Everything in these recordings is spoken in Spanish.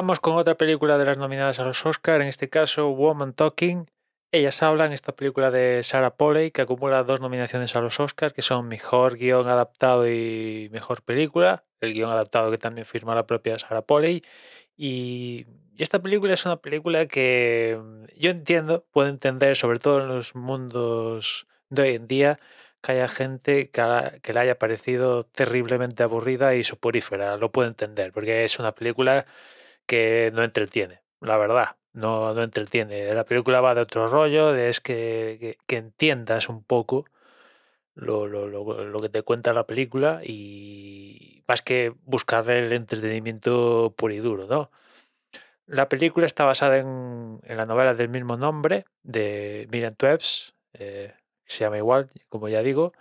Vamos con otra película de las nominadas a los Oscar, en este caso Woman Talking. Ellas hablan, esta película de Sarah Polley, que acumula dos nominaciones a los Oscars, que son Mejor Guión Adaptado y Mejor Película. El guion adaptado que también firma la propia Sarah Polley. Y esta película es una película que mm, yo entiendo, puedo entender, sobre todo en los mundos de hoy en día, que haya gente que, que le haya parecido terriblemente aburrida y soporífera. Lo puedo entender, porque es una película que no entretiene, la verdad. No, no entretiene. La película va de otro rollo, de es que, que, entiendas un poco lo, lo, lo, que te cuenta la película y más que buscar el entretenimiento puro y duro, ¿no? La película está basada en, en la novela del mismo nombre de Miriam Tubbs, eh, se llama igual, como ya digo,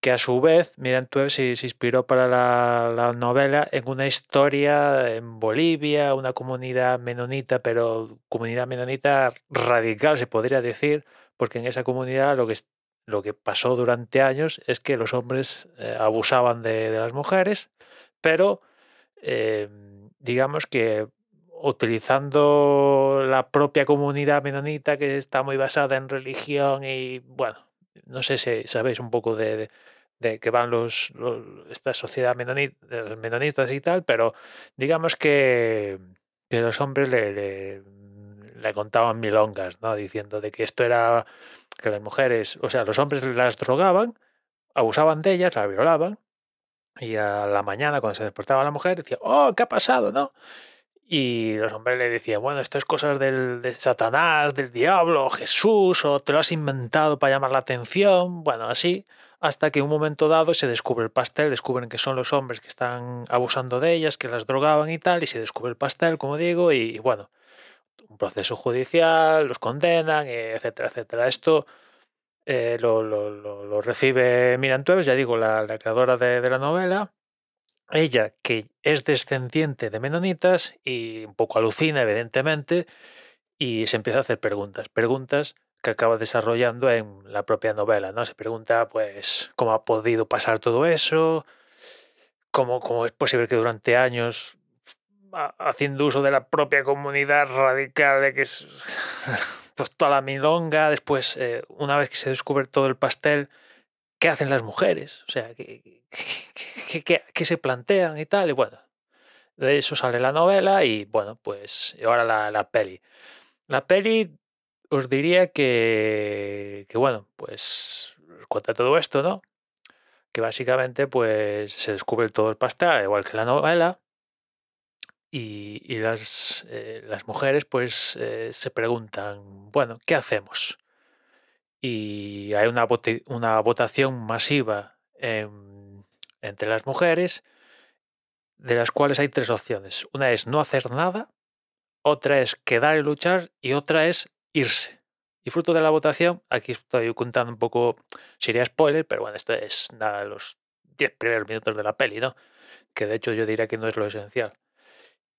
que a su vez Miriam Tueb se, se inspiró para la, la, novela en una historia en Bolivia, una comunidad menonita, pero comunidad menonita radical se podría decir, porque en esa comunidad lo que, lo que pasó durante años es que los hombres eh, abusaban de, de, las mujeres, pero eh, digamos que utilizando la propia comunidad menonita que está muy basada en religión y bueno, no sé si sabéis un poco de, de, van los, los, esta sociedad menonita, los menonistas y tal, pero digamos que, que los hombres le, le, le, contaban milongas, ¿no? Diciendo de que esto era que las mujeres, o sea, los hombres las drogaban, abusaban de ellas, las violaban, y a la mañana cuando se despertaba la mujer decía, oh, ¿qué ha pasado? ¿no? Y los hombres le decían, bueno, esto es cosas del, de Satanás, del diablo, Jesús, o te lo has inventado para llamar la atención, bueno, así, hasta que en un momento dado se descubre el pastel, descubren que son los hombres que están abusando de ellas, que las drogaban y tal, y se descubre el pastel, como digo, y bueno, un proceso judicial, los condenan, etcétera, etcétera. Esto eh, lo, lo, lo, recibe Tueves, ya digo, la, creadora de la novela, ella, que es descendiente de menonitas y un poco alucina, evidentemente, y se empieza a hacer preguntas, preguntas que acaba desarrollando en la propia novela, ¿no? Se pregunta, pues, cómo ha podido pasar todo eso, cómo, cómo es posible que durante años, haciendo uso de la propia comunidad radical, de que es pues, toda la milonga, después, eh, una vez que se descubre todo el pastel, ¿qué hacen las mujeres? O sea, ¿qué, se plantean y tal? Y bueno, de eso sale la novela y bueno, pues ahora la, peli. La peli os diría que, que bueno, pues cuenta todo esto, ¿no? Que básicamente pues se descubre todo el pastel, igual que la novela, y, eh, las, mujeres pues eh, se preguntan, bueno, ¿qué hacemos? Y hay una, una votación masiva en, entre las mujeres, de las cuales hay tres opciones. Una es no hacer nada, otra es quedar y luchar y otra es irse. Y fruto de la votación, aquí estoy contando un poco, sería spoiler, pero bueno, esto es nada, los 10 primeros minutos de la peli, ¿no? Que de hecho yo diría que no es lo esencial.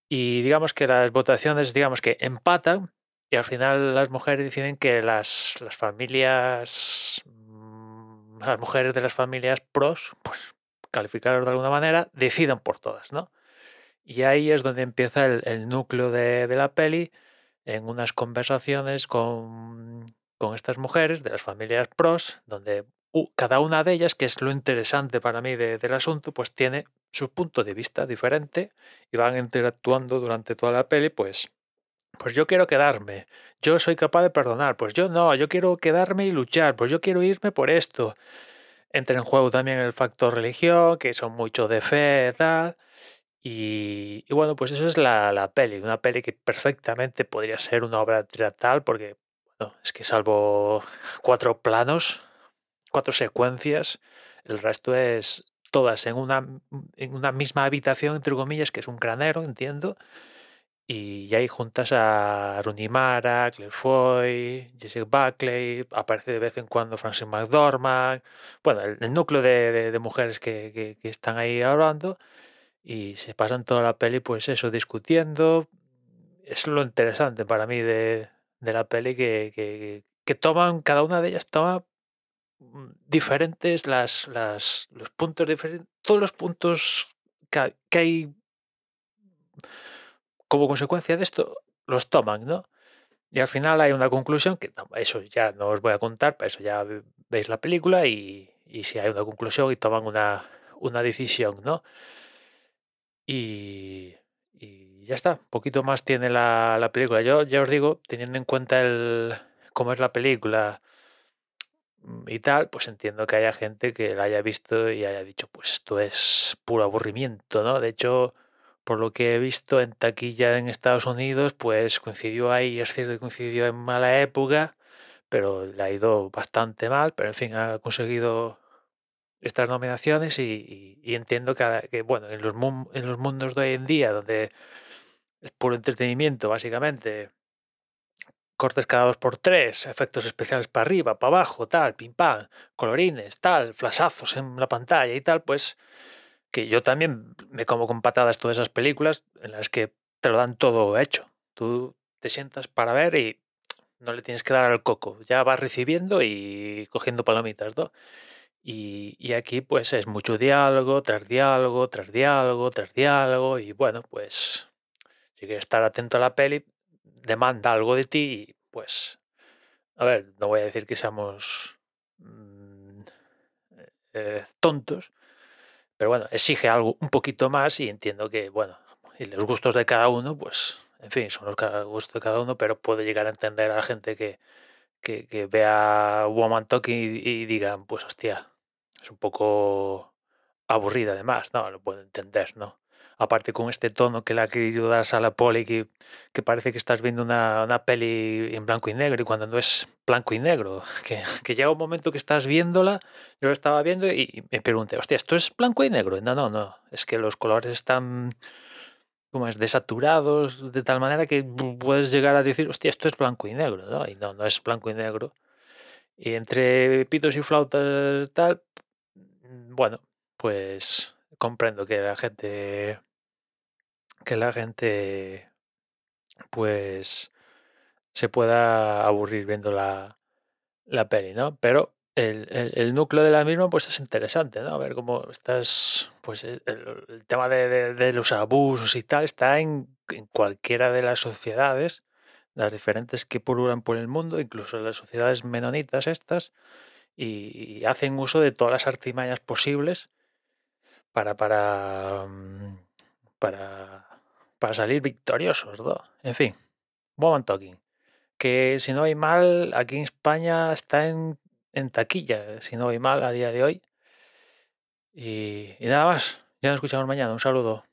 Y digamos que las votaciones, digamos que empatan y al final las mujeres deciden que las, las familias, mm, las mujeres de las familias pros, pues calificadas de alguna manera, decidan por todas, ¿no? Y ahí es donde empieza el, el núcleo de, de la peli, en unas conversaciones con, con estas mujeres de las familias pros, donde cada una de ellas, que es lo interesante para mí de, del asunto, pues tiene su punto de vista diferente y van interactuando durante toda la peli, pues, pues yo quiero quedarme, yo soy capaz de perdonar, pues yo no, yo quiero quedarme y luchar, pues yo quiero irme por esto. Entra en juego también el factor religión, que son mucho de fe, tal. Y, bueno, pues eso es la, la, peli, una peli que perfectamente podría ser una obra teatral porque, bueno, es que salvo cuatro planos, cuatro secuencias, el resto es todas en una, en una misma habitación, entre comillas, que es un granero, entiendo, y ahí juntas a Rooney Mara, Claire Foy, Jessica Buckley, aparece de vez en cuando Francis McDormand, bueno, el, el núcleo de, mujeres que, que, están ahí hablando y se pasan toda la peli, pues eso, discutiendo. Es lo interesante para mí de, de la peli que, que, toman, cada una de ellas toma mm, diferentes las, las los puntos diferentes, todos los puntos que hay como consecuencia de esto los toman, ¿no? Y al final hay una conclusión que eso ya no os voy a contar, pero eso ya veis la película y, si hay una conclusión y toman una, una decisión, ¿no? Y, ya está, un poquito más tiene la, la, película. Yo ya os digo, teniendo en cuenta el cómo es la película y tal, pues entiendo que haya gente que la haya visto y haya dicho, pues esto es puro aburrimiento, ¿no? De hecho, por lo que he visto en taquilla en Estados Unidos, pues coincidió ahí, es cierto que coincidió en mala época, pero le ha ido bastante mal, pero en fin, ha conseguido estas nominaciones y, entiendo que, bueno, en los, los mundos de hoy en día, donde es puro entretenimiento, básicamente, cortes cada dos por tres, efectos especiales para arriba, para abajo, tal, pim pam, colorines, tal, flasazos en la pantalla y tal, pues que yo también me como con patadas todas esas películas en las que te lo dan todo hecho. Tú te sientas para ver y no le tienes que dar al coco. Ya vas recibiendo y cogiendo palomitas, ¿no? Y, y, aquí pues es mucho diálogo, tras diálogo, tras diálogo, tras diálogo. Y bueno, pues si quieres estar atento a la peli, demanda algo de ti y pues, a ver, no voy a decir que seamos mm, eh, tontos, pero bueno, exige algo un poquito más y entiendo que, bueno, y los gustos de cada uno, pues, en fin, son los gustos de cada uno, pero puedo llegar a entender a la gente que, que, vea Woman Talking y, y digan, pues, hostia, es un poco aburrida además, ¿no? Lo puedo entender, ¿no? Aparte con este tono que le ha querido dar a la poli, que, que parece que estás viendo una, una, peli en blanco y negro y cuando no es blanco y negro, que, llega un momento que estás viéndola, yo lo estaba viendo y me pregunté, hostia, ¿esto es blanco y negro? No, no, no, es que los colores están como es desaturados de tal manera que puedes llegar a decir, hostia, esto es blanco y negro, ¿no? Y no, no es blanco y negro. Y entre pitos y flautas tal, bueno, pues comprendo que la gente que la gente pues se pueda aburrir viendo la, la peli, ¿no? Pero el, el, núcleo de la misma pues es interesante, ¿no? A ver cómo estás, pues el, el tema de, de, los abusos y tal está en, en, cualquiera de las sociedades, las diferentes que pululan por el mundo, incluso las sociedades menonitas estas, y hacen uso de todas las artimañas posibles para, para, mm, para para salir victoriosos. En fin, Woman Talking. Que si no hay mal, aquí en España está en, en taquilla, si no hay mal a día de hoy. Y, y nada más, ya nos escuchamos mañana. Un saludo.